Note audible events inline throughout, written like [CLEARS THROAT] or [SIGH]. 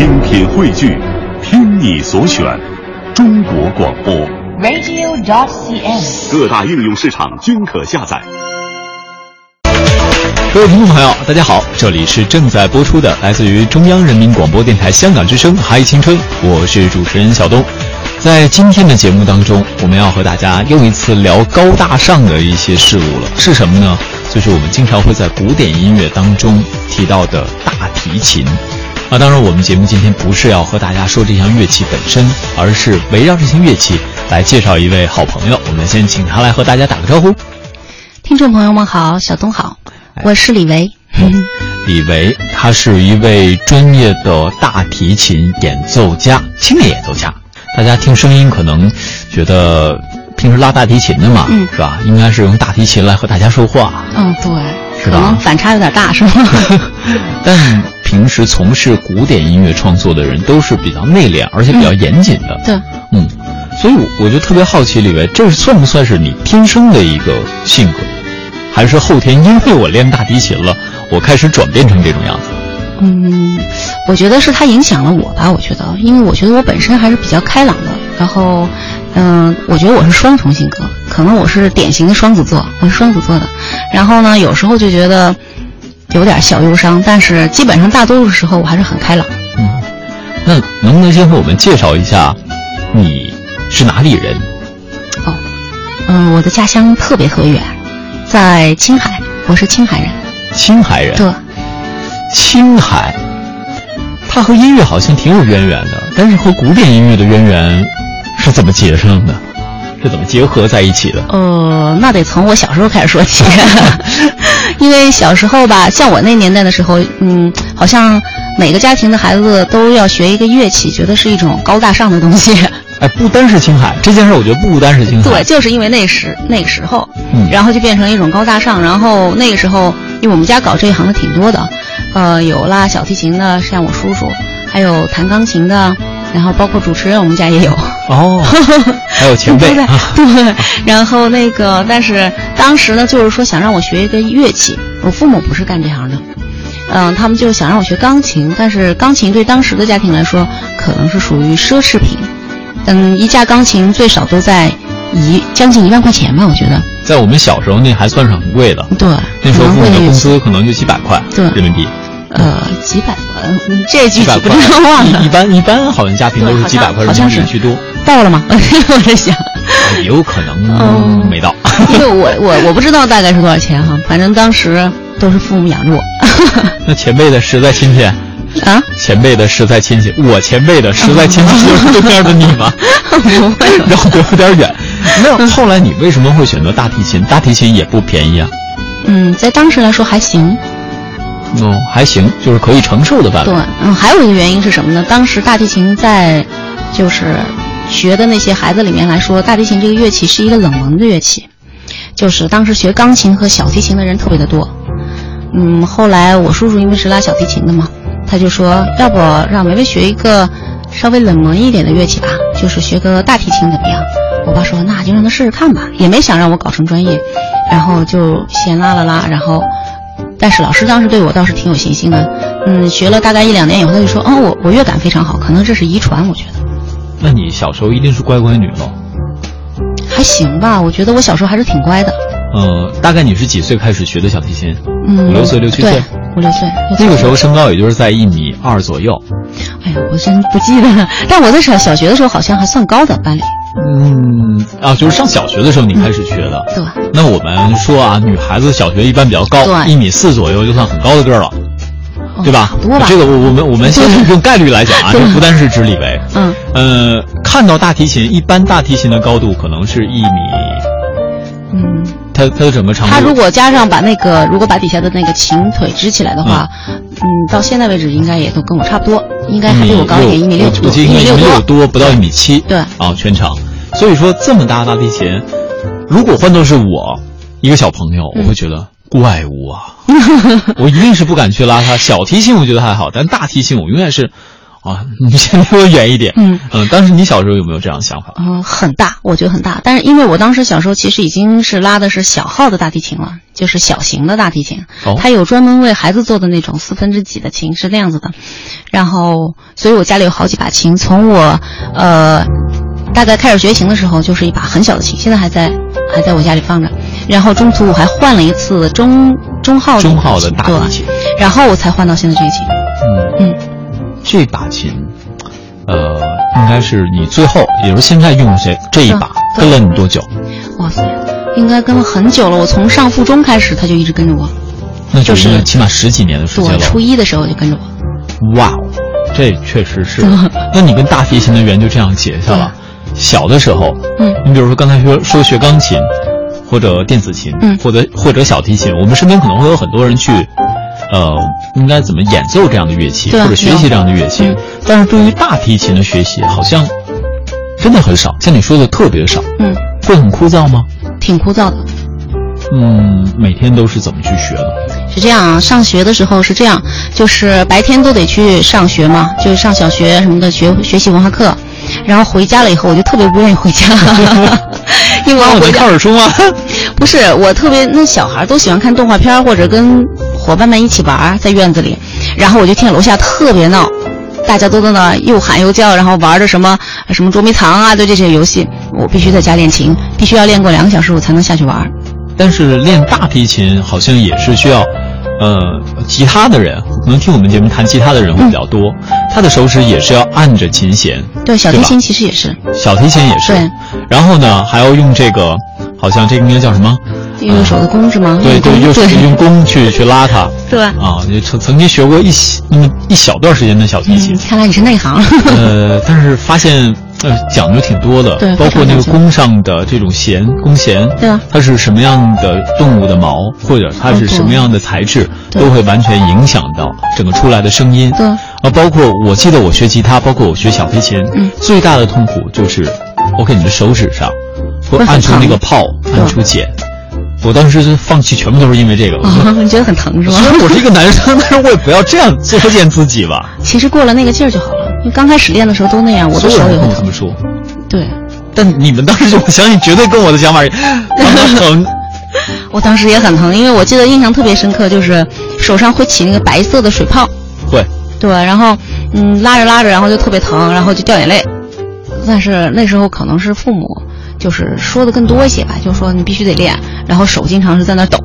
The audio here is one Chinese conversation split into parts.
精品汇聚，听你所选，中国广播。radio.dot.cn，。各大应用市场均可下载。各位听众朋友，大家好，这里是正在播出的来自于中央人民广播电台香港之声《嗨青春》，我是主持人小东。在今天的节目当中，我们要和大家又一次聊高大上的一些事物了，是什么呢？就是我们经常会在古典音乐当中提到的大提琴。啊，当然，我们节目今天不是要和大家说这项乐器本身，而是围绕这项乐器来介绍一位好朋友。我们先请他来和大家打个招呼。听众朋友们好，小东好，我是李维。李维，他是一位专业的大提琴演奏家，青年演奏家。大家听声音可能觉得平时拉大提琴的嘛，嗯是吧？应该是用大提琴来和大家说话。嗯，对，是吧可能反差有点大，是吗？[LAUGHS] 但平时从事古典音乐创作的人都是比较内敛，而且比较严谨的。对，嗯，所以我就特别好奇，李维，这算不算是你天生的一个性格，还是后天因为我练大提琴了，我开始转变成这种样子？嗯，我觉得是他影响了我吧。我觉得，因为我觉得我本身还是比较开朗的，然后，嗯、我觉得我是双重性格，可能我是典型的双子座，我是双子座的。然后呢，有时候就觉得有点小忧伤，但是基本上大多数时候我还是很开朗。嗯，那能不能先和我们介绍一下，你是哪里人？哦，嗯、我的家乡特别特别远，在青海，我是青海人。青海人。对，青海，它和音乐好像挺有渊源的，但是和古典音乐的渊源是怎么结上的？是怎么结合在一起的？呃，那得从我小时候开始说起，[LAUGHS] 因为小时候吧，像我那年代的时候，嗯，好像每个家庭的孩子都要学一个乐器，觉得是一种高大上的东西。哎，不单是青海这件事，我觉得不单是青海，对，就是因为那时那个时候，嗯然后就变成一种高大上。然后那个时候，因为我们家搞这一行的挺多的，呃，有拉小提琴的，像我叔叔，还有弹钢琴的，然后包括主持人，我们家也有。哦，[LAUGHS] 还有前辈。[LAUGHS] 对，然后那个，但是当时呢，就是说想让我学一个乐器，我父母不是干这行的，嗯，他们就想让我学钢琴，但是钢琴对当时的家庭来说，可能是属于奢侈品，嗯，一架钢琴最少都在一将近一万块钱吧，我觉得，在我们小时候那还算是很贵的，对，那时候父母的工资可能就几百块对。人民币，呃，几百万，嗯这具几百块体不知道忘了。一一，般一般好像家庭都是几百块人民币居多，到了吗？[LAUGHS] 我在想。也有可能嗯没到。[LAUGHS] 因为我我我不知道大概是多少钱哈，反正当时都是父母养着我。[LAUGHS] 那前辈的实在亲戚，啊，前辈的实在亲戚，我前辈的实在亲戚就是对面的你吗？不会了。绕得有点远。那后来你为什么会选择大提琴？大提琴也不便宜啊。嗯，在当时来说还行。哦，还行，就是可以承受的范围。对，嗯，还有一个原因是什么呢？当时大提琴在，就是学的那些孩子里面来说，大提琴这个乐器是一个冷门的乐器，就是当时学钢琴和小提琴的人特别的多。嗯，后来我叔叔因为是拉小提琴的嘛，他就说，要不让维维学一个稍微冷门一点的乐器吧，就是学个大提琴怎么样？我爸说那就让他试试看吧，也没想让我搞成专业，然后就先拉了拉，然后。但是老师当时对我倒是挺有信心的，嗯，学了大概一两年以后，他就说，哦，我我乐感非常好，可能这是遗传，我觉得那你小时候一定是乖乖女喽。还行吧。我觉得我小时候还是挺乖的，呃，大概你是几岁开始学的小提琴？嗯，五六岁六七岁对，五六岁。那个时候，身高也就是在一米二左右。哎呀，我真不记得了。但我在小小学的时候好像还算高的，班里。嗯，啊，就是上小学的时候你开始学的。对，那我们说啊，女孩子小学一般比较高，一米四左右就算很高的个儿了，哦对吧多吧。这个我我们我们先对 [LAUGHS] 用概率来讲啊，对这不单是指李维。嗯，呃，看到大提琴，一般大提琴的高度可能是一米，嗯，它它的整个长度。他如果加上把那个，如果把底下的那个琴腿支起来的话，嗯，到现在为止应该也都跟我差不多，应该还比我高一点，一米六我多，记得一米六六多。多，不到一米七。对啊，全长。所以说这么大的大提琴，如果换作是我一个小朋友，我会觉得怪物啊，我一定是不敢去拉它。小提琴我觉得还好，但大提琴我永远是，啊，[LAUGHS] 你先离我远一点。嗯嗯，当时你小时候有没有这样的想法？嗯，很大，我觉得很大。但是因为我当时小时候其实已经是拉的是小号的大提琴了，就是小型的大提琴，哦它有专门为孩子做的那种四分之几的琴，是那样子的。然后，所以我家里有好几把琴，从我呃大概开始学琴的时候，就是一把很小的琴，现在还在还在我家里放着。然后中途我还换了一次中中号的中号的大提琴。然后我才换到现在这个琴。嗯嗯，这把琴，呃，应该是你最后，也就是现在用的这这一把，跟了你多久？哇塞，应该跟了很久了。我从上附中开始，他就一直跟着我。那就就是是起码十几年的时，间了。我初一的时候就跟着我。哇哦，这确实是。[LAUGHS] 那你跟大提琴的缘就这样结下了。小的时候，嗯你比如说刚才说说学钢琴，或者电子琴，嗯或者或者小提琴，我们身边可能会有很多人去，呃，应该怎么演奏这样的乐器，或者学习这样的乐器。嗯但是对于大提琴的学习，好像真的很少，像你说的特别少，嗯，会很枯燥吗？挺枯燥的。嗯，每天都是怎么去学的？是这样啊，上学的时候是这样，就是白天都得去上学嘛，就是上小学什么的学学习文化课，然后回家了以后，我就特别不愿意回家，[LAUGHS] 因为我要回家我能看。耳书吗？[LAUGHS] 不是，我特别那小孩都喜欢看动画片或者跟伙伴们一起玩儿，在院子里，然后我就听见楼下特别闹，大家都在那又喊又叫，然后玩着什么什么捉迷藏啊，对这些游戏，我必须在家练琴，必须要练过两个小时我才能下去玩儿。但是练大提琴好像也是需要，呃，吉他的人可能听我们节目弹吉他的人会比较多，他的手指也是要按着琴弦，对，小提琴其实也是，小提琴也是，对。然后呢，还要用这个，好像这个应该叫什么？右手的弓是吗？对对，用用弓去去拉它。对啊，你曾曾经学过一小那么一小段时间的小提琴嗯，，看来你是内行。呃，但是发现呃讲究挺多的，对包括那个弓上的这种弦，弓弦，对啊它是什么样的动物的毛，或者它是什么样的材质，对都会完全影响到整个出来的声音。对啊，包括我记得我学吉他，包括我学小提琴，嗯最大的痛苦就是，OK，你的手指上会按出那个泡，按出茧。我当时就放弃，全部都是因为这个。你 [LAUGHS] 觉得很疼是吗虽？然我是一个男生，[LAUGHS] 但是我也不要这样作践自己吧。其实过了那个劲儿就好了。因为刚开始练的时候都那样，我的所有人手也会疼。跟我这么说，对，但你们当时就我相信绝对跟我的想法一样，[LAUGHS] 很疼。我当时也很疼，因为我记得印象特别深刻，就是手上会起那个白色的水泡。会，对，然后嗯拉着拉着，然后就特别疼，然后就掉眼泪。但是那时候可能是父母就是说的更多一些吧，就说你必须得练，然后手经常是在那抖，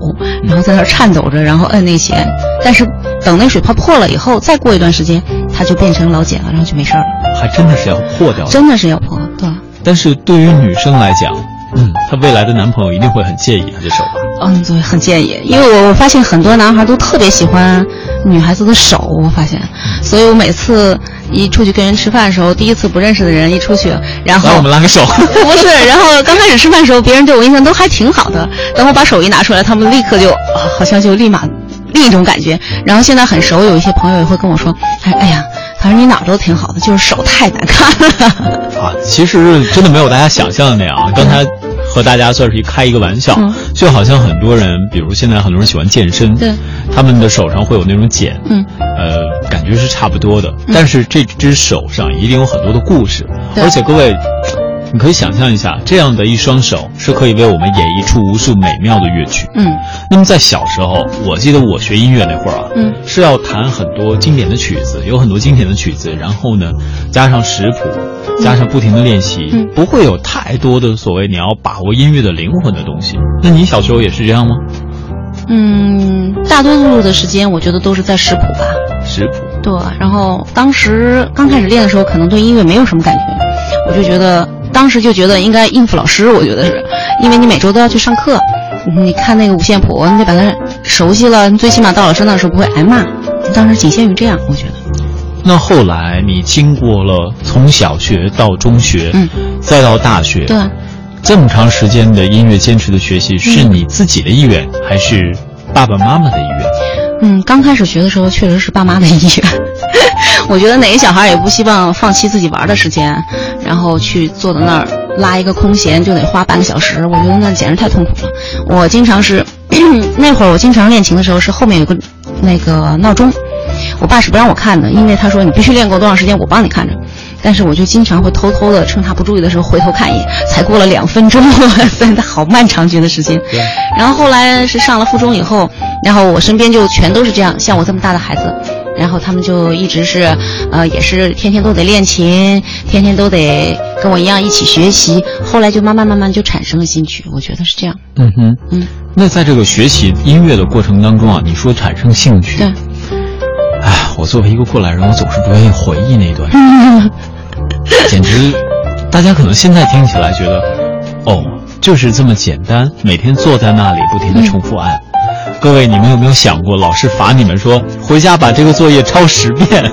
然后在那颤抖着，然后摁那弦。但是等那水泡破了以后，再过一段时间，它就变成老茧了，然后就没事儿了。还真的是要破掉的。真的是要破，对。但是对于女生来讲，嗯，她未来的男朋友一定会很介意她这手吧？嗯，对，很介意，因为我我发现很多男孩都特别喜欢女孩子的手，我发现，所以我每次一出去跟人吃饭的时候，第一次不认识的人一出去，然后来，我们拉个手。[LAUGHS] 不是，然后刚开始吃饭的时候，别人对我印象都还挺好的，等我把手一拿出来，他们立刻就啊，好像就立马另一种感觉。然后现在很熟，有一些朋友也会跟我说，哎哎呀，反正你哪儿都挺好的，就是手太难看了。啊，其实真的没有大家想象的那样。啊刚才和大家算是一开一个玩笑，嗯。就好像很多人，比如现在很多人喜欢健身，对，他们的手上会有那种茧，嗯，呃，感觉是差不多的，但是这只手上一定有很多的故事，对。而且各位。你可以想象一下，这样的一双手是可以为我们演绎出无数美妙的乐曲。嗯那么在小时候，我记得我学音乐那会儿啊，嗯是要弹很多经典的曲子，有很多经典的曲子，然后呢，加上识谱，加上不停的练习，嗯不会有太多的所谓你要把握音乐的灵魂的东西。那你小时候也是这样吗？嗯，大多数的时间我觉得都是在识谱吧。识谱，对，然后当时刚开始练的时候，可能对音乐没有什么感觉，我就觉得当时就觉得应该应付老师，我觉得是，因为你每周都要去上课，你看那个五线谱，你得把它熟悉了，你最起码到老师那时候不会挨骂。当时仅限于这样，我觉得。那后来你经过了从小学到中学，嗯，再到大学，对，这么长时间的音乐坚持的学习，是你自己的意愿，还是爸爸妈妈的意愿？嗯，刚开始学的时候确实是爸妈的意愿。我觉得哪个小孩也不希望放弃自己玩的时间，然后去坐在那儿拉一个空弦就得花半个小时，我觉得那简直太痛苦了。我经常是 [CLEARS THROAT] 那会儿我经常练琴的时候是后面有个那个闹钟，我爸是不让我看的，因为他说你必须练够多长时间，我帮你看着。但是我就经常会偷偷的趁他不注意的时候回头看一眼，才过了两分钟，[LAUGHS] 真的好漫长觉得时间。然后后来是上了附中以后，然后我身边就全都是这样，像我这么大的孩子，然后他们就一直是，呃，也是天天都得练琴，天天都得跟我一样一起学习。后来就慢慢慢慢就产生了兴趣，我觉得是这样。嗯哼，嗯，那在这个学习音乐的过程当中啊，你说产生兴趣，对，哎，我作为一个过来人，我总是不愿意回忆那段。简直，大家可能现在听起来觉得，哦，就是这么简单，每天坐在那里不停的重复按。各位，你们有没有想过，老师罚你们说回家把这个作业抄十遍，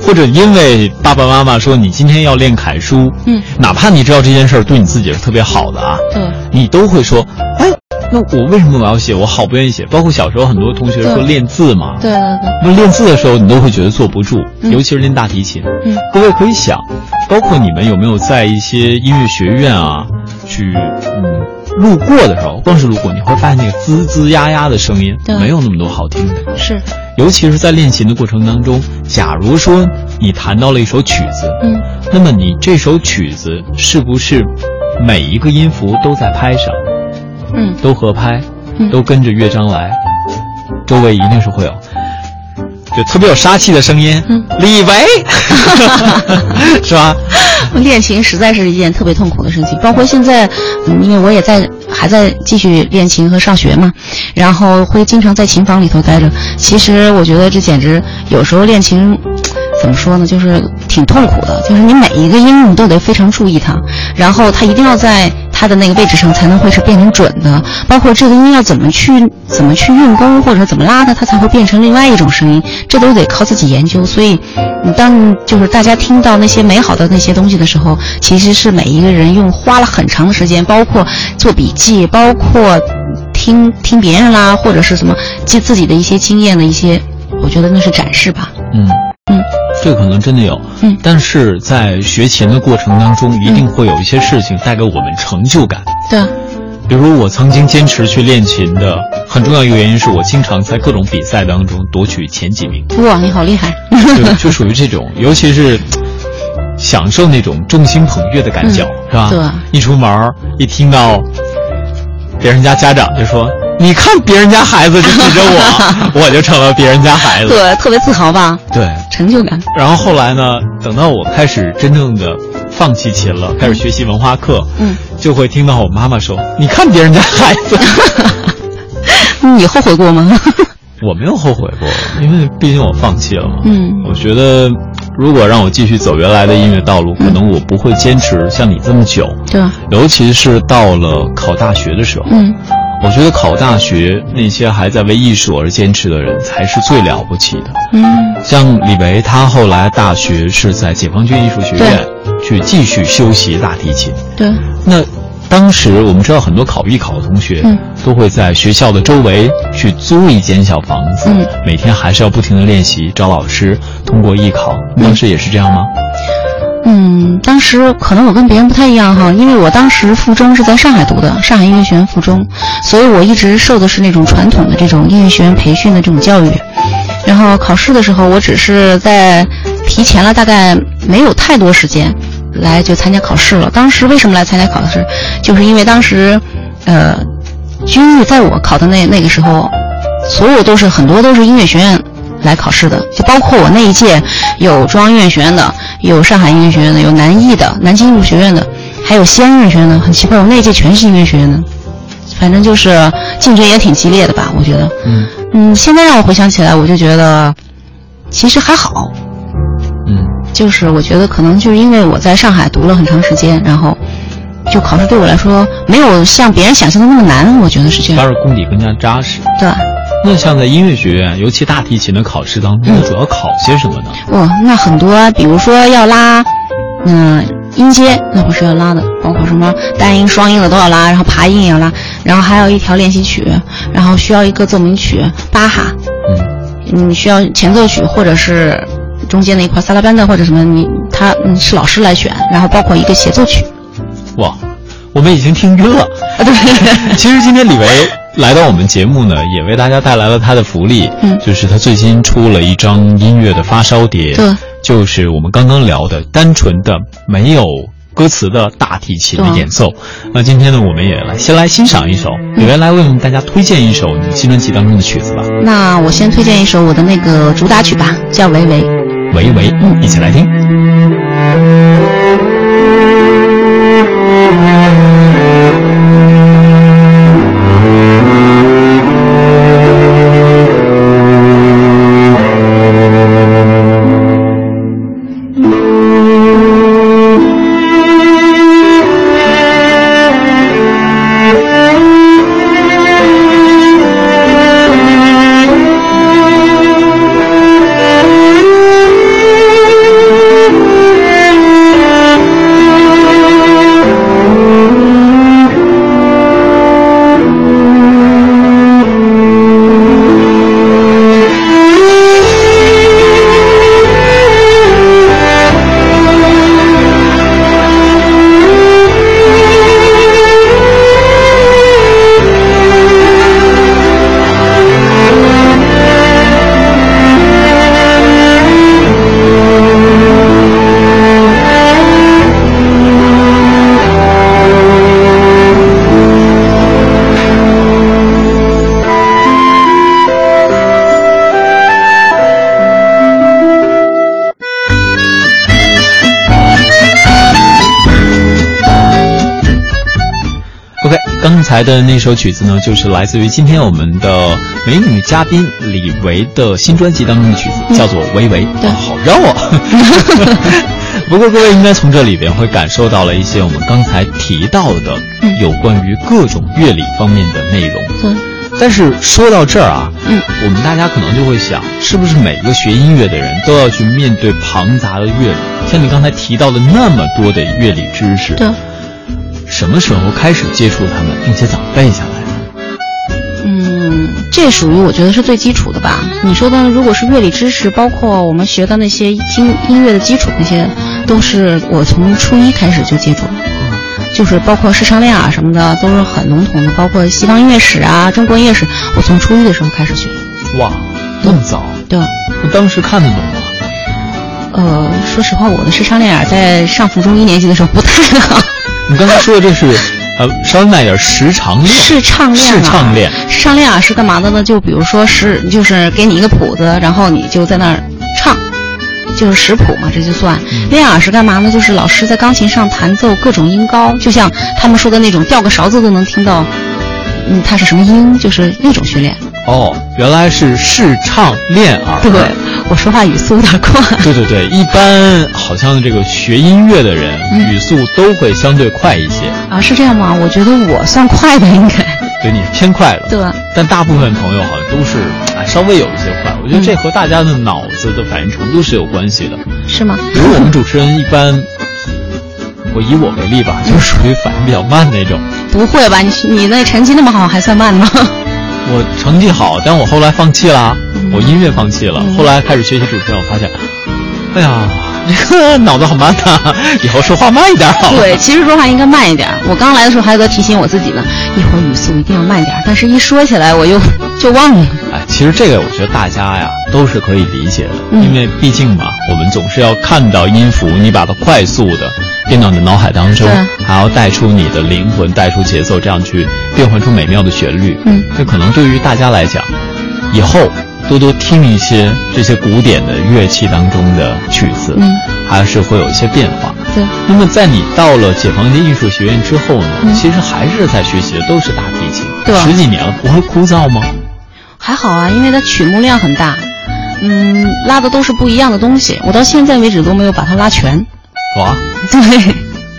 或者因为爸爸妈妈说你今天要练楷书，嗯，哪怕你知道这件事儿对你自己是特别好的啊，对，你都会说，哎，那我为什么我要写？我好不愿意写。包括小时候很多同学说练字嘛，对对对，那练字的时候，你都会觉得坐不住，嗯尤其是练大提琴。嗯各位可以想，包括你们有没有在一些音乐学院啊，去嗯路过的时候，光是路过，你会发现那个滋滋呀呀的声音对。没有那么多好听的。是，尤其是在练琴的过程当中，假如说你弹到了一首曲子，嗯，那么你这首曲子是不是每一个音符都在拍上，嗯。都合拍，嗯。都跟着乐章来，周围一定是会有，就特别有杀气的声音。嗯李维，[LAUGHS] [LAUGHS] 是吧？练琴实在是一件特别痛苦的事情，包括现在，嗯，因为我也在还在继续练琴和上学嘛，然后会经常在琴房里头待着。其实我觉得这简直有时候练琴，怎么说呢，就是挺痛苦的，就是你每一个音你都得非常注意它，然后它一定要在它的那个位置上才能会是变成准的，包括这个音要怎么去怎么去运弓或者怎么拉它，它才会变成另外一种声音，这都得靠自己研究。所以，你当就是大家听到那些美好的那些东西的时候，其实是每一个人用花了很长的时间，包括做笔记，包括听听别人啦，或者是什么记自己的一些经验的一些，我觉得那是展示吧。嗯嗯，这个可能真的有。嗯但是在学琴的过程当中，一定会有一些事情带给我们成就感。对啊，比如我曾经坚持去练琴的很重要一个原因是我经常在各种比赛当中夺取前几名，哇，你好厉害！对 [LAUGHS] 就属于这种，尤其是享受那种众星捧月的感觉，嗯是吧？对一出门儿一听到别人家家长就说：“你看别人家孩子就指着我，[LAUGHS] 我就成了别人家孩子。对，特别自豪吧，”对。成就感。然后后来呢，等到我开始真正的放弃琴了，开始学习文化课，嗯，就会听到我妈妈说：“你看别人家孩子。[LAUGHS] ”你后悔过吗？[LAUGHS] 我没有后悔过，因为毕竟我放弃了嘛。嗯我觉得如果让我继续走原来的音乐道路，可能我不会坚持像你这么久。对吧？尤其是到了考大学的时候，嗯，我觉得考大学那些还在为艺术而坚持的人才是最了不起的。嗯像李维，他后来大学是在解放军艺术学院去继续修习大提琴。对，那当时我们知道很多考艺考的同学，嗯都会在学校的周围去租一间小房子，嗯每天还是要不停的练习，找老师，通过艺考。当时也是这样吗？嗯，当时可能我跟别人不太一样哈，因为我当时附中是在上海读的，上海音乐学院附中，所以我一直受的是那种传统的这种音乐学院培训的这种教育。然后考试的时候，我只是在提前了大概没有太多时间来就参加考试了。当时为什么来参加考试，就是因为当时，呃，军艺在我考的那那个时候，所有都是很多都是音乐学院来考试的，就包括我那一届有中央音乐学院的，有上海音乐学院的，有南艺的，南京艺术学院的，还有西安音乐学院的。很奇怪，我那一届全是音乐学院的，反正就是竞争也挺激烈的吧，我觉得。嗯嗯，现在让我回想起来，我就觉得其实还好，嗯就是我觉得可能就是因为我在上海读了很长时间，然后就考试对我来说没有像别人想象的那么难，我觉得是这样。反而功底更加扎实。对，那像在音乐学院，尤其大提琴的考试当中，嗯主要考些什么呢？哦，那很多啊，比如说要拉，嗯、音阶，那不是要拉的，包括什么单音、双音的都要拉，然后爬音也要拉，然后还有一条练习曲，然后需要一个奏鸣曲，巴哈，嗯你需要前奏曲或者是中间那一块萨拉班的或者什么，你他嗯是老师来选，然后包括一个协奏曲。哇，我们已经听晕了。啊，对，[LAUGHS] 其实今天李维来到我们节目呢，也为大家带来了他的福利，嗯就是他最新出了一张音乐的发烧碟，对，就是我们刚刚聊的单纯的没有歌词的大提琴的演奏。那今天呢，我们也来先来欣赏一首，嗯也来为我们大家推荐一首你新专辑当中的曲子吧，那我先推荐一首我的那个主打曲吧，叫《维维》。维维，嗯一起来听。才的那首曲子呢，就是来自于今天我们的美女嘉宾李维的新专辑当中的曲子，嗯叫做《维维》。对哇好绕啊！[LAUGHS] 不过各位应该从这里边会感受到了一些我们刚才提到的嗯有关于各种乐理方面的内容。对，但是说到这儿啊，嗯，我们大家可能就会想，是不是每个学音乐的人都要去面对庞杂的乐理？像你刚才提到的那么多的乐理知识，对，什么时候开始接触他们，并且怎么背下来的？嗯，这属于我觉得是最基础的吧。你说的如果是乐理知识，包括我们学的那些音音乐的基础，那些都是我从初一开始就接触了。就是包括视唱练耳什么的，都是很笼统的。包括西方音乐史啊、中国音乐史，我从初一的时候开始学。哇，那么早？对，那当时看得懂吗？呃，说实话，我的视唱练耳在上附中一年级的时候不太好。你刚才说的这是，[LAUGHS] 呃，稍微慢一点，时长练。是唱练耳，视唱练视唱练耳是干嘛的呢？就比如说是，就是给你一个谱子，然后你就在那儿唱，就是识谱嘛，这就算。练耳是干嘛呢？就是老师在钢琴上弹奏各种音高，就像他们说的那种，掉个勺子都能听到，嗯，它是什么音，就是那种训练。哦，原来是试唱练耳。对，我说话语速有点快。对对对，一般好像这个学音乐的人、嗯语速都会相对快一些。啊，是这样吗？我觉得我算快的，应该。对你偏快了。对。但大部分朋友好像都是啊稍微有一些快，我觉得这和大家的脑子的反应程度是有关系的。是吗？比如我们主持人一般，我以我为例吧，就是属于反应比较慢那种。不会吧？你你那成绩那么好，还算慢吗？我成绩好，但我后来放弃了，嗯我音乐放弃了。嗯后来开始学习主持人，我发现，哎呀，这 [LAUGHS] 个脑子好慢呐、[LAUGHS] 以后说话慢一点好了。对，其实说话应该慢一点。我刚来的时候还有个提醒我自己呢，一会儿语速一定要慢点儿。但是一说起来我又 [LAUGHS] 就忘了。哎，其实这个我觉得大家呀都是可以理解的，嗯因为毕竟嘛，我们总是要看到音符，你把它快速的变到你的脑海当中，还要带出你的灵魂，带出节奏，这样去变换出美妙的旋律。嗯，这可能对于大家来讲，以后多多听一些这些古典的乐器当中的曲子，嗯，还是会有一些变化。对，那么在你到了解放军艺术学院之后呢，嗯其实还是在学习的都是大提琴，对十几年了，不会枯燥吗？还好啊，因为它曲目量很大，嗯，拉的都是不一样的东西。我到现在为止都没有把它拉全。哇，[LAUGHS] 对，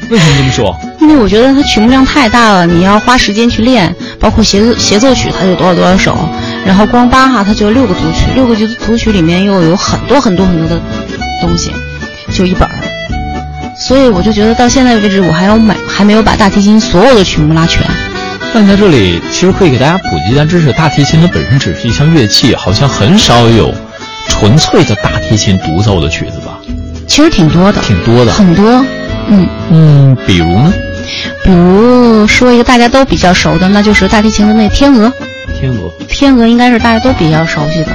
为什么这么说？因为我觉得它曲目量太大了，你要花时间去练，包括协奏协奏曲它有多少多少首，然后光巴哈它就有六个组曲，六个组曲里面又有很多很多很多的东西，就一本儿。所以我就觉得到现在为止，我还要买，还没有把大提琴所有的曲目拉全。那你在这里其实可以给大家普及一下知识，大提琴它本身只是一项乐器，好像很少有纯粹的大提琴独奏的曲子吧？其实挺多的，挺多的。很多，嗯嗯，比如呢？比如说一个大家都比较熟的，那就是大提琴的那天鹅。天鹅。天鹅应该是大家都比较熟悉的。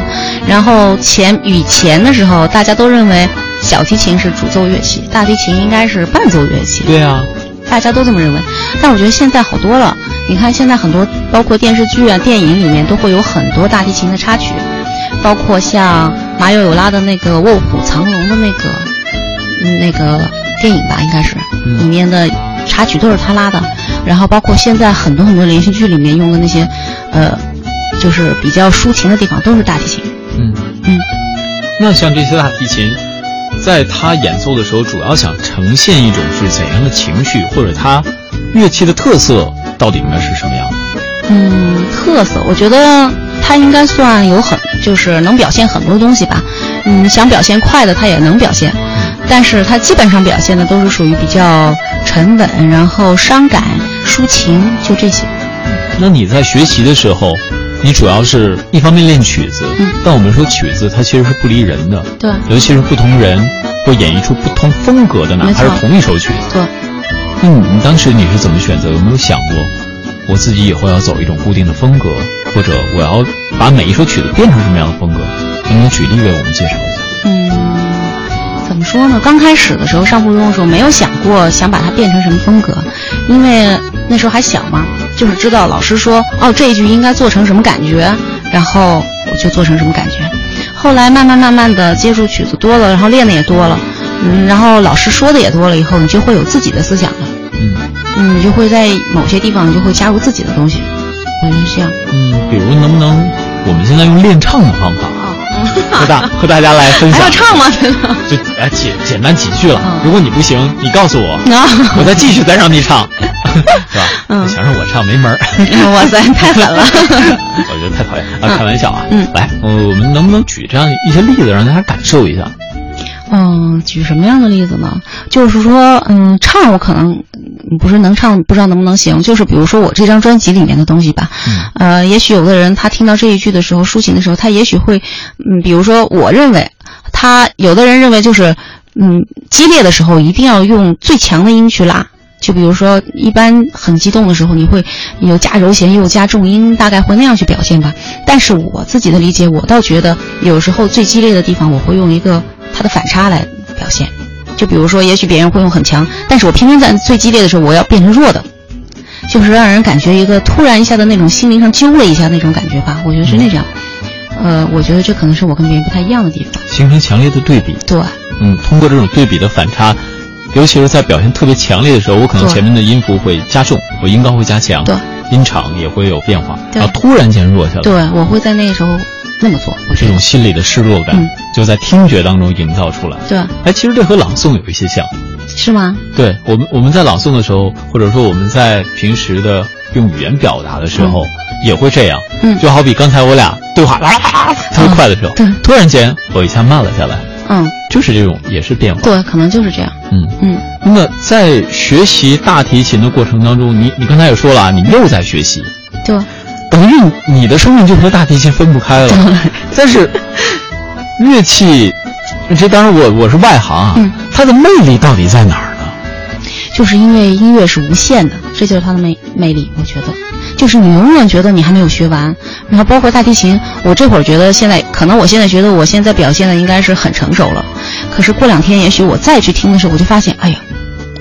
然后前以前的时候，大家都认为小提琴是主奏乐器，大提琴应该是伴奏乐器。对啊，大家都这么认为。但我觉得现在好多了。你看现在很多，包括电视剧啊、电影里面都会有很多大提琴的插曲，包括像马友友拉的那个《卧虎藏龙》的那个那个电影吧，应该是里面的插曲都是他拉的。然后包括现在很多很多连续剧里面用的那些，呃，就是比较抒情的地方都是大提琴。嗯嗯。那像这些大提琴，在他演奏的时候，主要想呈现一种是怎样的情绪，或者他乐器的特色到底应该是什么样的？嗯，特色，我觉得他应该算有很，就是能表现很多东西吧。嗯，想表现快的他也能表现，但是他基本上表现的都是属于比较沉稳，然后伤感。抒情就这些。那你在学习的时候，你主要是一方面练曲子，但我们说曲子它其实是不离人的，对，尤其是不同人会演绎出不同风格的，哪怕是同一首曲子，对。那你当时你是怎么选择？有没有想过，我自己以后要走一种固定的风格，或者我要把每一首曲子变成什么样的风格？能不能举例为我们介绍一下？嗯，怎么说呢？刚开始的时候上初中的时候，没有想过想把它变成什么风格，因为。那时候还小嘛，就是知道老师说哦这一句应该做成什么感觉，然后我就做成什么感觉。后来慢慢慢慢的接触曲子多了，然后练的也多了，嗯，然后老师说的也多了以后，你就会有自己的思想了，嗯，嗯，你就会在某些地方你就会加入自己的东西，我觉得是这样。嗯，比如能不能我们现在用练唱的方法？[LAUGHS] 和大和大家来分享，还要唱吗？真的就哎简简单几句了。如果你不行，你告诉我，我再继续再让你唱，[LAUGHS] 是吧？嗯，想让我唱没门儿。[LAUGHS] 哇塞，太狠了！我觉得太讨厌啊！开玩笑啊。嗯，来，我们能不能举这样一些例子，让大家感受一下？嗯，举什么样的例子呢？就是说，嗯，唱我可能不是能唱，不知道能不能行。就是比如说我这张专辑里面的东西吧，呃，也许有的人他听到这一句的时候，抒情的时候，他也许会，嗯，比如说我认为，他有的人认为就是，嗯，激烈的时候一定要用最强的音去拉。就比如说，一般很激动的时候，你会有加柔弦又加重音，大概会那样去表现吧。但是我自己的理解，我倒觉得有时候最激烈的地方，我会用一个。它的反差来表现，就比如说，也许别人会用很强，但是我偏偏在最激烈的时候，我要变成弱的，就是让人感觉一个突然一下的那种心灵上揪了一下那种感觉吧。我觉得是那样，呃，我觉得这可能是我跟别人不太一样的地方，形成强烈的对比。对，嗯，通过这种对比的反差，尤其是在表现特别强烈的时候，我可能前面的音符会加重，我音高会加强，对，音场也会有变化，然后突然间弱下来。对，我会在那个时候。那么做，这种心理的失落感就在听觉当中营造出来。对，哎，其实这和朗诵有一些像，是吗？对我们，我们在朗诵的时候，或者说我们在平时的用语言表达的时候，也会这样。嗯，就好比刚才我俩对话啊特别快的时候，对突然间我一下慢了下来。嗯，就是这种，也是变化。对，可能就是这样。嗯嗯。那么在学习大提琴的过程当中，你你刚才也说了啊，你又在学习。对。等于你的生命就和大提琴分不开了，[LAUGHS] 但是乐器，这当然我我是外行啊，它的魅力到底在哪儿呢？就是因为音乐是无限的，这就是它的魅魅力。我觉得，就是你永远觉得你还没有学完，然后包括大提琴，我这会儿觉得现在可能我现在觉得我现在表现的应该是很成熟了，可是过两天也许我再去听的时候，我就发现，哎呀。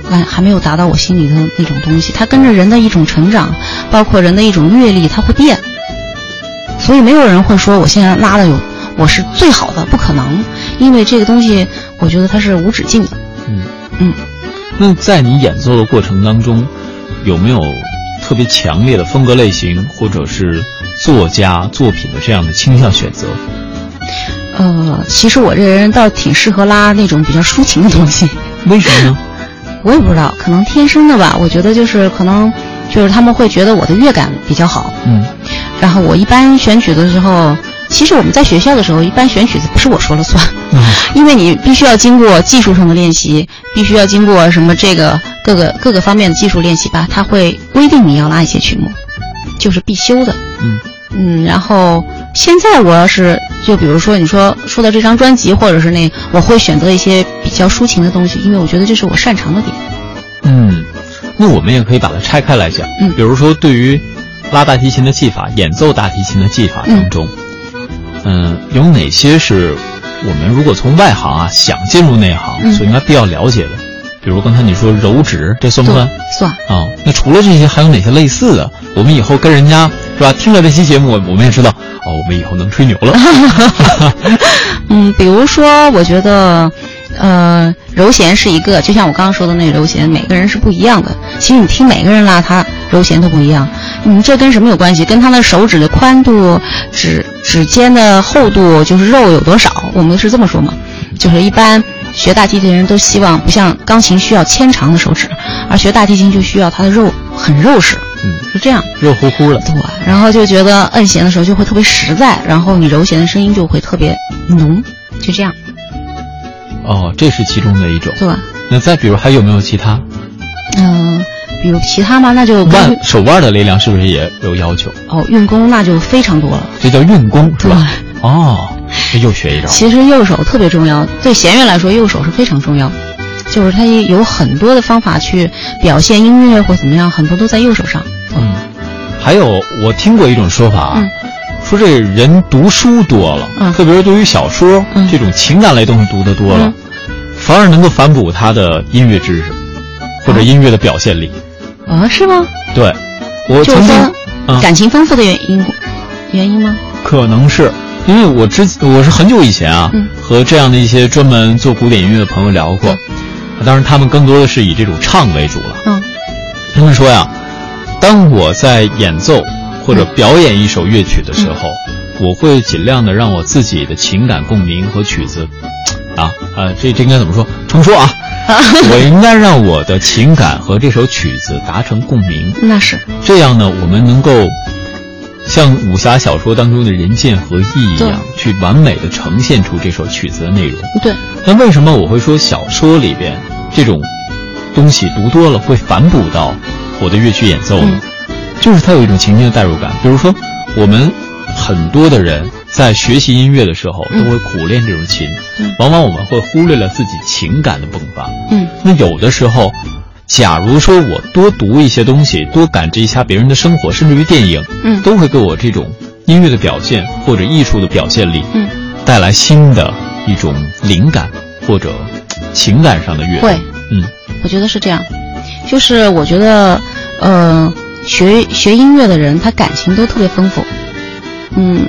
还还没有达到我心里的那种东西，它跟着人的一种成长，包括人的一种阅历，它会变。所以没有人会说我现在拉的有我是最好的，不可能，因为这个东西我觉得它是无止境的。嗯嗯。那在你演奏的过程当中，有没有特别强烈的风格类型，或者是作家作品的这样的倾向选择？呃，其实我这人倒挺适合拉那种比较抒情的东西。为什么呢？我也不知道，可能天生的吧。我觉得就是可能，就是他们会觉得我的乐感比较好。嗯。然后我一般选曲子的时候，其实我们在学校的时候，一般选曲子不是我说了算，嗯 [LAUGHS] 因为你必须要经过技术上的练习，必须要经过什么这个各个各个方面的技术练习吧。他会规定你要拉一些曲目，就是必修的。嗯。嗯，然后现在我要是就比如说你说说到这张专辑，或者是那，我会选择一些比较抒情的东西，因为我觉得这是我擅长的点。嗯，那我们也可以把它拆开来讲。嗯，比如说对于拉大提琴的技法、演奏大提琴的技法当中，嗯，有哪些是我们如果从外行啊想进入内行，所应该必要了解的？比如刚才你说柔指，这算不算？算啊。那除了这些，还有哪些类似的？我们以后跟人家是吧？听了这期节目，我们也知道哦，我们以后能吹牛了。[LAUGHS] 嗯，比如说，我觉得。呃，揉弦是一个，就像我刚刚说的那个揉弦，每个人是不一样的。其实你听每个人拉，他揉弦都不一样。嗯，这跟什么有关系？跟他的手指的宽度、指指尖的厚度，就是肉有多少。我们是这么说嘛？就是一般学大提琴人都希望不像钢琴需要纤长的手指，而学大提琴就需要它的肉很肉实。嗯，就这样，热乎乎的。对，然后就觉得摁弦的时候就会特别实在，然后你揉弦的声音就会特别浓，就这样。哦，这是其中的一种。对。那再比如还有没有其他？嗯，比如其他吗，那就腕手腕的力量是不是也有要求？哦，运功那就非常多了。这叫运功是吧？哦，又学一招。其实右手特别重要，对弦乐来说，右手是非常重要。就是它有很多的方法去表现音乐或怎么样，很多都在右手上。嗯。还有，我听过一种说法啊。说这人读书多了，特别是对于小说这种情感类东西读的多了，反而能够反哺他的音乐知识，或者音乐的表现力。啊，是吗？对，我曾经感情丰富的原因，原因吗？可能是因为我之我是很久以前啊，和这样的一些专门做古典音乐的朋友聊过，当然他们更多的是以这种唱为主了。嗯，他们说呀，当我在演奏。或者表演一首乐曲的时候，我会尽量的让我自己的情感共鸣和曲子，啊啊，这这应该怎么说？重说啊，[LAUGHS] 我应该让我的情感和这首曲子达成共鸣。那是这样呢，我们能够像武侠小说当中的人剑合一一样，去完美的呈现出这首曲子的内容。对。那为什么我会说小说里边这种东西读多了会反哺到我的乐曲演奏呢？就是它有一种情境的代入感，比如说，我们很多的人在学习音乐的时候都会苦练这种琴，往往我们会忽略了自己情感的迸发。嗯，那有的时候，假如说我多读一些东西，多感知一下别人的生活，甚至于电影，嗯，都会给我这种音乐的表现或者艺术的表现力，嗯，带来新的一种灵感或者情感上的跃会，嗯，我觉得是这样，就是我觉得，呃。学学音乐的人，他感情都特别丰富，嗯，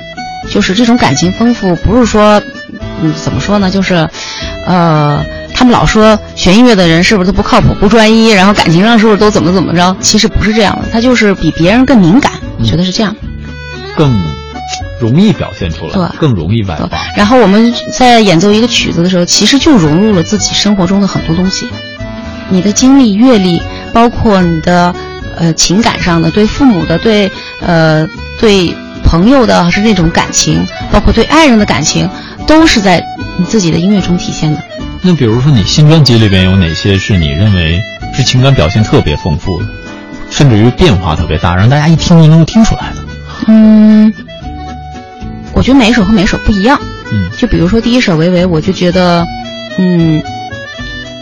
就是这种感情丰富，不是说，嗯，怎么说呢？就是，呃，他们老说学音乐的人是不是都不靠谱、不专一，然后感情上是不是都怎么怎么着？其实不是这样的，他就是比别人更敏感，我觉得是这样，更容易表现出来，对，更容易外放。然后我们在演奏一个曲子的时候，其实就融入了自己生活中的很多东西，你的经历、阅历，包括你的。呃，情感上的，对父母的，对呃，对朋友的，是那种感情，包括对爱人的感情，都是在你自己的音乐中体现的。那比如说，你新专辑里边有哪些是你认为是情感表现特别丰富的，甚至于变化特别大，让大家一听就能够听出来的？嗯，我觉得每一首和每一首不一样。嗯，就比如说第一首《维维》，我就觉得，嗯，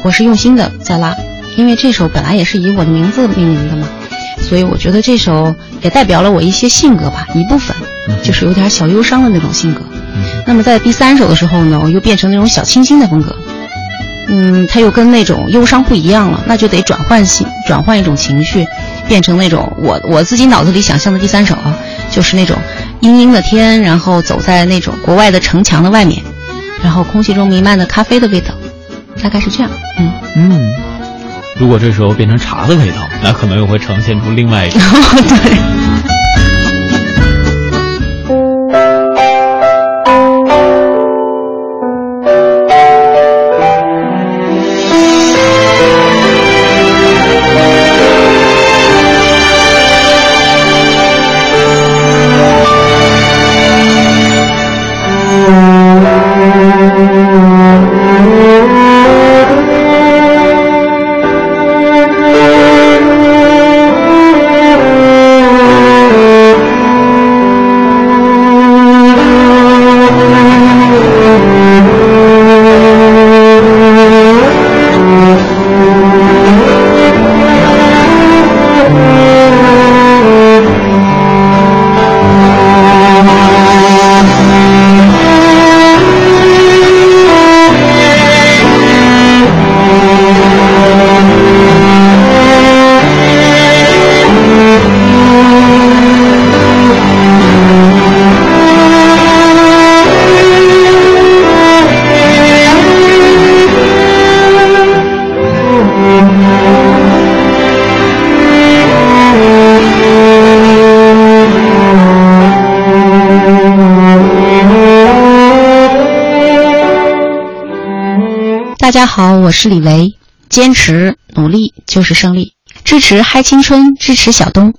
我是用心的在拉，因为这首本来也是以我的名字命名的嘛。所以我觉得这首也代表了我一些性格吧，一部分，就是有点小忧伤的那种性格。那么在第三首的时候呢，我又变成那种小清新的风格。嗯，它又跟那种忧伤不一样了，那就得转换性，转换一种情绪，变成那种我我自己脑子里想象的第三首啊，就是那种阴阴的天，然后走在那种国外的城墙的外面，然后空气中弥漫的咖啡的味道，大概是这样。嗯嗯。如果这时候变成茶的味道，那可能又会呈现出另外一种。[LAUGHS] 对。我是李维，坚持努力就是胜利，支持嗨青春，支持小东。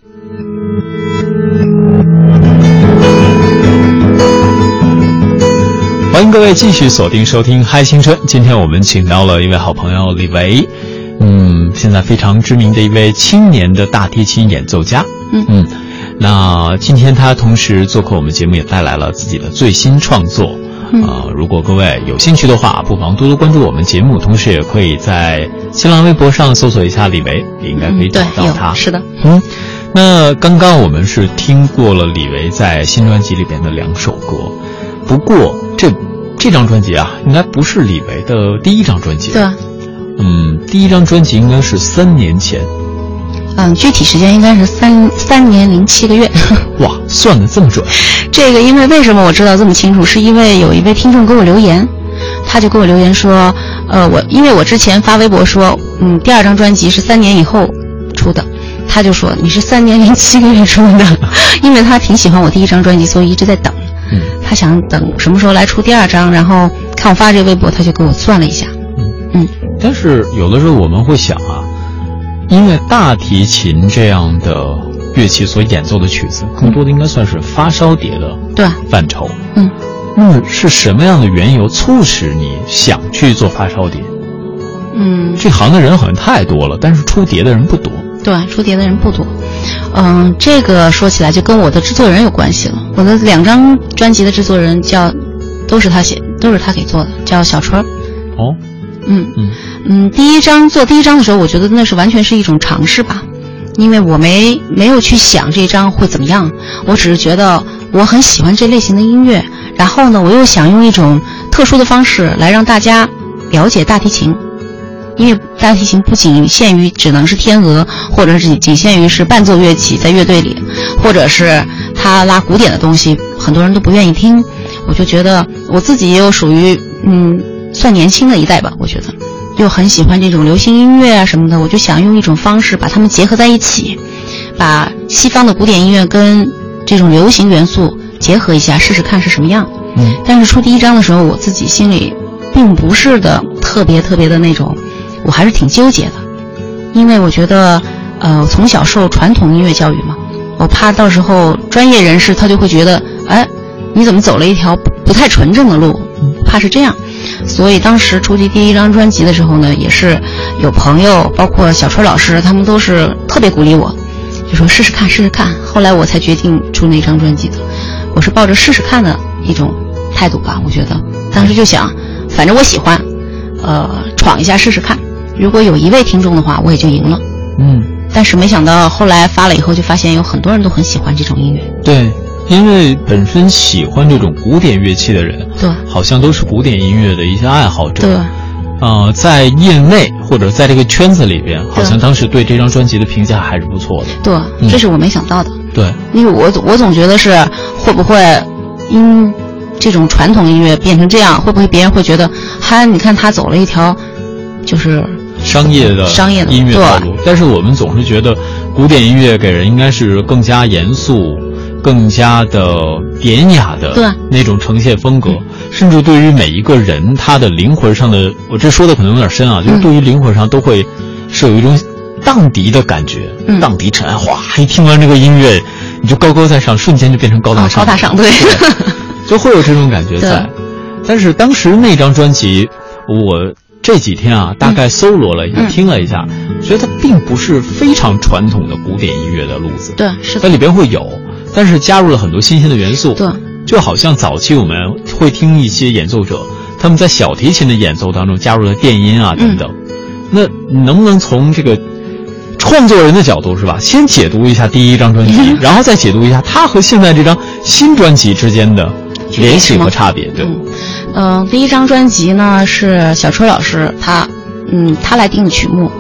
欢迎各位继续锁定收听嗨青春。今天我们请到了一位好朋友李维，嗯，现在非常知名的一位青年的大提琴演奏家。嗯嗯，那今天他同时做客我们节目，也带来了自己的最新创作。嗯啊、如果各位有兴趣的话，不妨多多关注我们节目，同时也可以在新浪微博上搜索一下李维，也应该可以找到他。有是的，嗯，那刚刚我们是听过了李维在新专辑里边的两首歌，不过这这张专辑啊，应该不是李维的第一张专辑。对，嗯，第一张专辑应该是三年前。嗯，具体时间应该是三三年零七个月。[LAUGHS] 哇，算的这么准。这个因为为什么我知道这么清楚，是因为有一位听众给我留言，他就给我留言说，呃，我因为我之前发微博说，嗯，第二张专辑是三年以后出的，他就说你是三年零七个月出的，[LAUGHS] 因为他挺喜欢我第一张专辑，所以一直在等。嗯他想等什么时候来出第二张，然后看我发这个微博，他就给我算了一下。嗯嗯，但是有的时候我们会想啊，因为大提琴这样的乐器所演奏的曲子，更多的应该算是发烧碟的对，范畴。嗯。那么是什么样的缘由促使你想去做发烧碟？嗯，这行的人好像太多了，但是出碟的人不多。对，出碟的人不多。嗯，这个说起来就跟我的制作人有关系了。我的两张专辑的制作人叫，都是他写，都是他给做的，叫小春儿。哦，嗯嗯嗯，第一章做第一章的时候，我觉得那是完全是一种尝试吧，因为我没没有去想这张会怎么样，我只是觉得我很喜欢这类型的音乐，然后呢，我又想用一种特殊的方式来让大家了解大提琴。因为大提琴不仅限于只能是天鹅，或者是仅限于是伴奏乐器在乐队里，或者是他拉古典的东西，很多人都不愿意听。我就觉得我自己也有属于嗯算年轻的一代吧，我觉得又很喜欢这种流行音乐啊什么的，我就想用一种方式把它们结合在一起，把西方的古典音乐跟这种流行元素结合一下，试试看是什么样。嗯但是出第一章的时候，我自己心里并不是的特别特别的那种，我还是挺纠结的，因为我觉得，呃，从小受传统音乐教育嘛，我怕到时候专业人士他就会觉得，哎，你怎么走了一条不不太纯正的路？怕是这样，所以当时出第第一张专辑的时候呢，也是有朋友，包括小春老师，他们都是特别鼓励我，就说试试看，试试看。后来我才决定出那张专辑的，我是抱着试试看的一种态度吧。我觉得当时就想，反正我喜欢，呃，闯一下试试看。如果有一位听众的话，我也就赢了。嗯，但是没想到后来发了以后，就发现有很多人都很喜欢这种音乐。对，因为本身喜欢这种古典乐器的人，对好像都是古典音乐的一些爱好者。对，呃，在业内或者在这个圈子里边，好像当时对这张专辑的评价还是不错的。对，嗯这是我没想到的。对，因为我总我总觉得是会不会因这种传统音乐变成这样，会不会别人会觉得，嗨，你看他走了一条就是商业的商业的音乐道路，但是我们总是觉得古典音乐给人应该是更加严肃、更加的典雅的对。那种呈现风格，甚至对于每一个人他的灵魂上的，我这说的可能有点深啊，就是嗯对于灵魂上都会是有一种荡涤的感觉，嗯。荡涤尘埃，哗，一听完这个音乐，你就高高在上，瞬间就变成高大啊上，高大上，对，[LAUGHS] 就会有这种感觉在。但是当时那张专辑，我这几天啊，大概搜罗了一下，嗯。听了一下，觉得它并不是非常传统的古典音乐的路子，对，是的。它，里边会有，但是加入了很多新鲜的元素。对，就好像早期我们会听一些演奏者，他们在小提琴的演奏当中加入了电音啊等等。那你能不能从这个创作人的角度是吧，先解读一下第一张专辑，[LAUGHS] 然后再解读一下它和现在这张新专辑之间的 [LAUGHS] 联系和差别？对，嗯，呃，第一张专辑呢是小春老师他，嗯，他来定的曲目，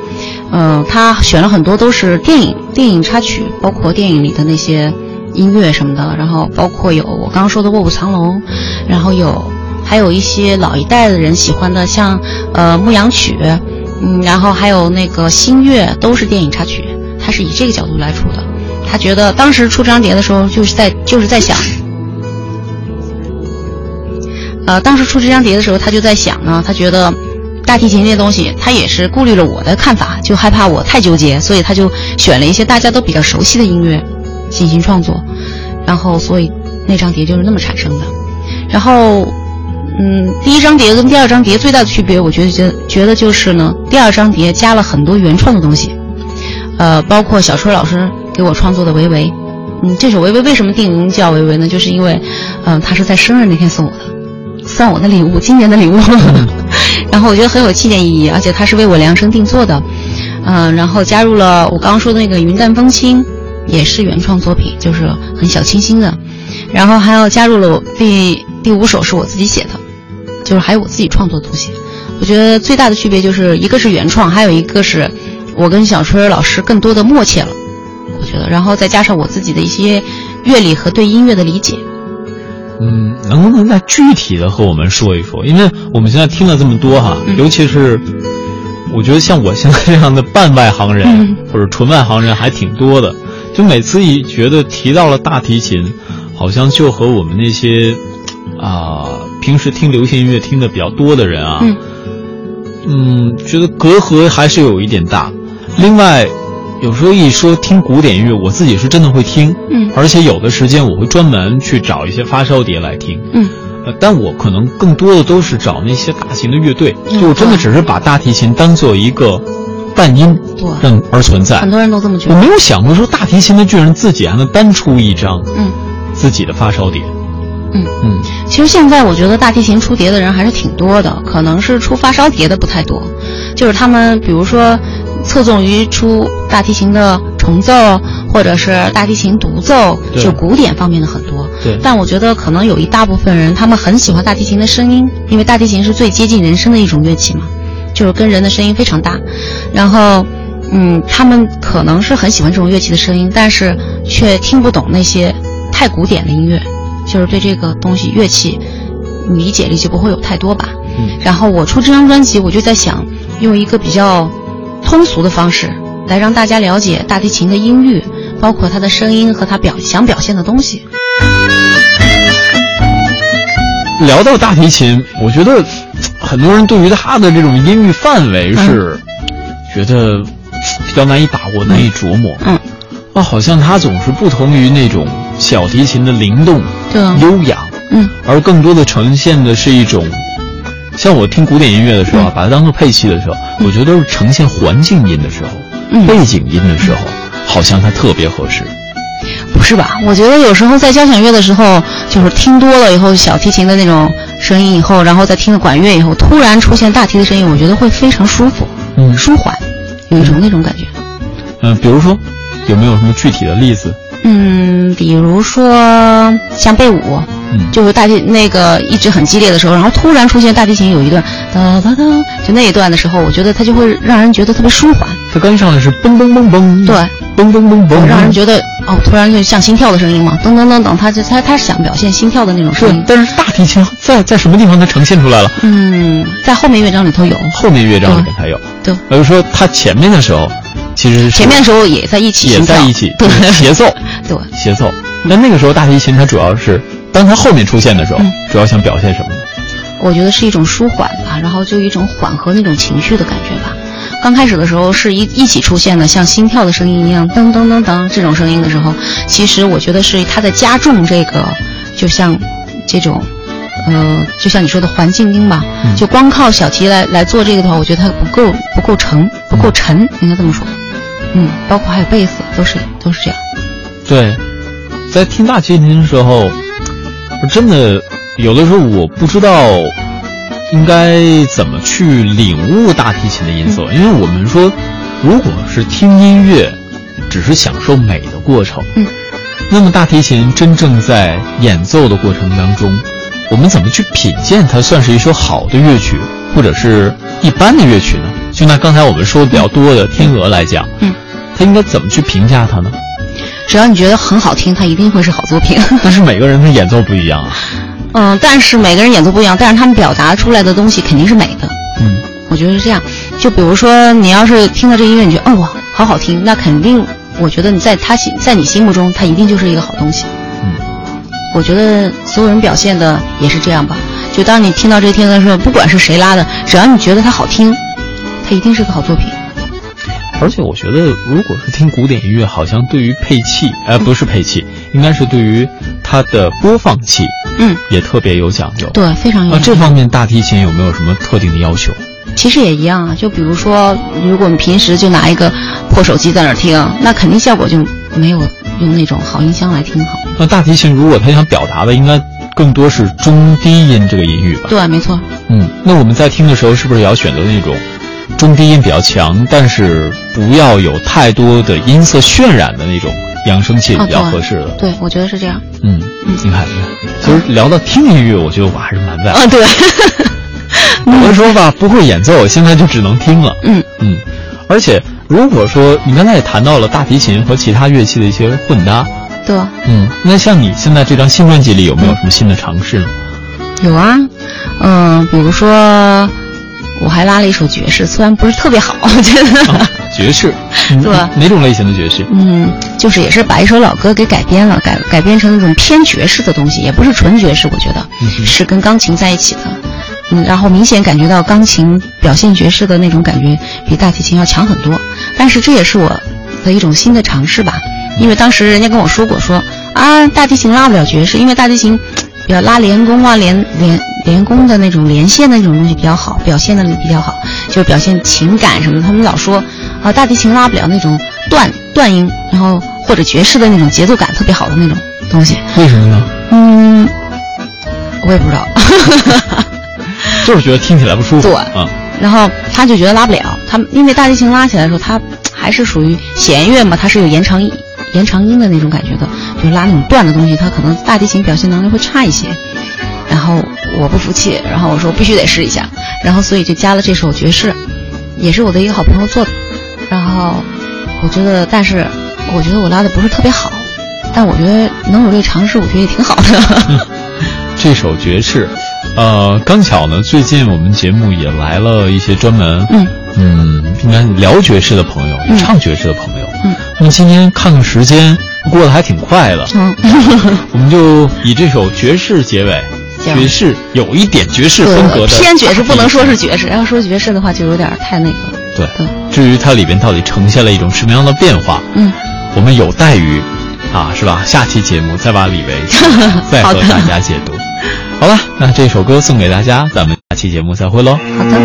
呃，他选了很多都是电影电影插曲，包括电影里的那些音乐什么的，然后包括有我刚刚说的《卧虎藏龙》，然后有还有一些老一代的人喜欢的，像呃牧羊曲，嗯，然后还有那个新月，都是电影插曲，他是以这个角度来出的。他觉得当时出这张碟的时候，就是在就是在想。呃，当时出这张碟的时候，他就在想呢，他觉得大提琴这些东西，他也是顾虑了我的看法，就害怕我太纠结，所以他就选了一些大家都比较熟悉的音乐进行创作，然后所以那张碟就是那么产生的。然后，嗯，第一张碟跟第二张碟最大的区别，我觉得觉觉得就是呢，第二张碟加了很多原创的东西，呃，包括小春老师给我创作的《维维》，嗯，这首《维维》为什么定名叫《维维》呢？就是因为，嗯，他是在生日那天送我的。算我的礼物，今年的礼物，[LAUGHS] 然后我觉得很有纪念意义，而且它是为我量身定做的，嗯，然后加入了我刚刚说的那个云淡风轻，也是原创作品，就是很小清新的，然后还有加入了第第五首是我自己写的，就是还有我自己创作的东西，我觉得最大的区别就是一个是原创，还有一个是我跟小春老师更多的默契了，我觉得，然后再加上我自己的一些乐理和对音乐的理解。嗯，能不能再具体的和我们说一说？因为我们现在听了这么多哈，尤其是我觉得像我现在这样的半外行人或者纯外行人还挺多的，就每次一觉得提到了大提琴，好像就和我们那些啊平时听流行音乐听的比较多的人啊，嗯，觉得隔阂还是有一点大。另外。有时候一说听古典音乐，我自己是真的会听，嗯，而且有的时间我会专门去找一些发烧碟来听，嗯，呃，但我可能更多的都是找那些大型的乐队，就真的只是把大提琴当做一个伴音，让，而存在。很多人都这么觉得。我没有想过说大提琴的巨人自己还能单出一张，嗯，自己的发烧碟，嗯嗯。其实现在我觉得大提琴出碟的人还是挺多的，可能是出发烧碟的不太多，就是他们比如说。侧重于出大提琴的重奏，或者是大提琴独奏，就古典方面的很多。对。但我觉得可能有一大部分人，他们很喜欢大提琴的声音，因为大提琴是最接近人声的一种乐器嘛，就是跟人的声音非常大。然后，嗯，他们可能是很喜欢这种乐器的声音，但是却听不懂那些太古典的音乐，就是对这个东西乐器理解力就不会有太多吧。嗯。然后我出这张专辑，我就在想用一个比较。通俗的方式来让大家了解大提琴的音域，包括它的声音和它表想表现的东西。聊到大提琴，我觉得很多人对于他的这种音域范围是觉得比较难以把握、难以琢磨。嗯，啊，好像他总是不同于那种小提琴的灵动、悠扬。嗯，而更多的呈现的是一种。像我听古典音乐的时候啊，把它当做配器的时候，我觉得都是呈现环境音的时候，背景音的时候，好像它特别合适。不是吧？我觉得有时候在交响乐的时候，就是听多了以后小提琴的那种声音以后，然后再听了管乐以后，突然出现大提的声音，我觉得会非常舒服，嗯，舒缓，有一种那种感觉。嗯，比如说，有没有什么具体的例子？嗯，比如说像贝舞。就是大提那个一直很激烈的时候，然后突然出现大提琴有一段哒哒哒，就那一段的时候，我觉得它就会让人觉得特别舒缓。它刚上来是嘣嘣嘣嘣，对，嘣嘣嘣嘣，让人觉得哦，突然就像心跳的声音嘛，噔噔噔噔，他就他他想表现心跳的那种声音。但是大提琴在在什么地方它呈现出来了？嗯，在后面乐章里头有，后面乐章里面才有。对，比如说它前面的时候，其实前面的时候也在一起，也在一起，对，协奏，[LAUGHS] 对，协奏。那那个时候大提琴它主要是。当它后面出现的时候，主要想表现什么呢？我觉得是一种舒缓吧，然后就一种缓和那种情绪的感觉吧。刚开始的时候是一一起出现的，像心跳的声音一样，噔噔噔噔这种声音的时候，其实我觉得是它在加重这个，就像这种，呃，就像你说的环境音吧。就光靠小提来来做这个的话，我觉得它不够不够沉，不够沉，应该这么说。嗯，包括还有贝斯，都是都是这样。对，在听大提琴的时候。真的，有的时候我不知道应该怎么去领悟大提琴的音色，因为我们说，如果是听音乐，只是享受美的过程，嗯，那么大提琴真正在演奏的过程当中，我们怎么去品鉴它算是一首好的乐曲，或者是一般的乐曲呢？就拿刚才我们说的比较多的《天鹅》来讲，嗯，它应该怎么去评价它呢？只要你觉得很好听，它一定会是好作品。[LAUGHS] [LAUGHS] 但是每个人的演奏不一样啊。嗯，但是每个人演奏不一样，但是他们表达出来的东西肯定是美的。嗯，我觉得是这样。就比如说，你要是听到这音乐，你觉得哦哇，好好听，那肯定，我觉得你在他心，在你心目中，他一定就是一个好东西。嗯，我觉得所有人表现的也是这样吧。就当你听到这天的时候，不管是谁拉的，只要你觉得它好听，它一定是个好作品。而且我觉得，如果是听古典音乐，好像对于配器，呃，不是配器，应该是对于它的播放器，嗯，也特别有讲究。对，非常有。啊，这方面大提琴有没有什么特定的要求？其实也一样啊，就比如说，如果你平时就拿一个破手机在那儿听，那肯定效果就没有用那种好音箱来听好。那大提琴如果他想表达的，应该更多是中低音这个音域吧？对，没错。嗯，那我们在听的时候，是不是也要选择那种中低音比较强，但是不要有太多的音色渲染的那种扬声器比较合适的？对，我觉得是这样。嗯，你看，你看，其实聊到听音乐，我觉得我还是蛮在。啊，对。[LAUGHS] 有的时候吧，不会演奏，现在就只能听了。嗯嗯，而且如果说你刚才也谈到了大提琴和其他乐器的一些混搭，对，嗯，那像你现在这张新专辑里有没有什么新的尝试呢？有啊，嗯，比如说我还拉了一首爵士，虽然不是特别好，我觉得。爵士，对吧？哪种类型的爵士？嗯，就是也是把一首老歌给改编了，改改编成那种偏爵士的东西，也不是纯爵士，我觉得是跟钢琴在一起的。嗯，然后明显感觉到钢琴表现爵士的那种感觉比大提琴要强很多，但是这也是我的一种新的尝试吧。因为当时人家跟我说过，说啊，大提琴拉不了爵士，因为大提琴比较拉连弓啊、连连连弓的那种连线的那种东西比较好，表现的比较好，就是表现情感什么的。他们老说啊，大提琴拉不了那种断断音，然后或者爵士的那种节奏感特别好的那种东西。为什么呢？嗯，我也不知道。[LAUGHS] 就是觉得听起来不舒服，对，嗯，然后他就觉得拉不了，他因为大提琴拉起来的时候，它还是属于弦乐嘛，它是有延长音、延长音的那种感觉的，就拉那种断的东西，它可能大提琴表现能力会差一些。然后我不服气，然后我说必须得试一下，然后所以就加了这首爵士，也是我的一个好朋友做的。然后我觉得，但是我觉得我拉的不是特别好，但我觉得能有这个尝试，我觉得也挺好的。[LAUGHS] 这首爵士。呃，刚巧呢，最近我们节目也来了一些专门，嗯。嗯，应该聊爵士的朋友，唱爵士的朋友，嗯，那么今天看看时间，过得还挺快的，嗯，[LAUGHS] 我们就以这首爵士结尾，爵士有一点爵士风格的偏爵士，不能说是爵士，要说爵士的话就有点太那个对，至于它里边到底呈现了一种什么样的变化，嗯，我们有待于啊，是吧？下期节目再把李维 [LAUGHS] 再和大家解读。好了，那这首歌送给大家，咱们下期节目再会喽。好的。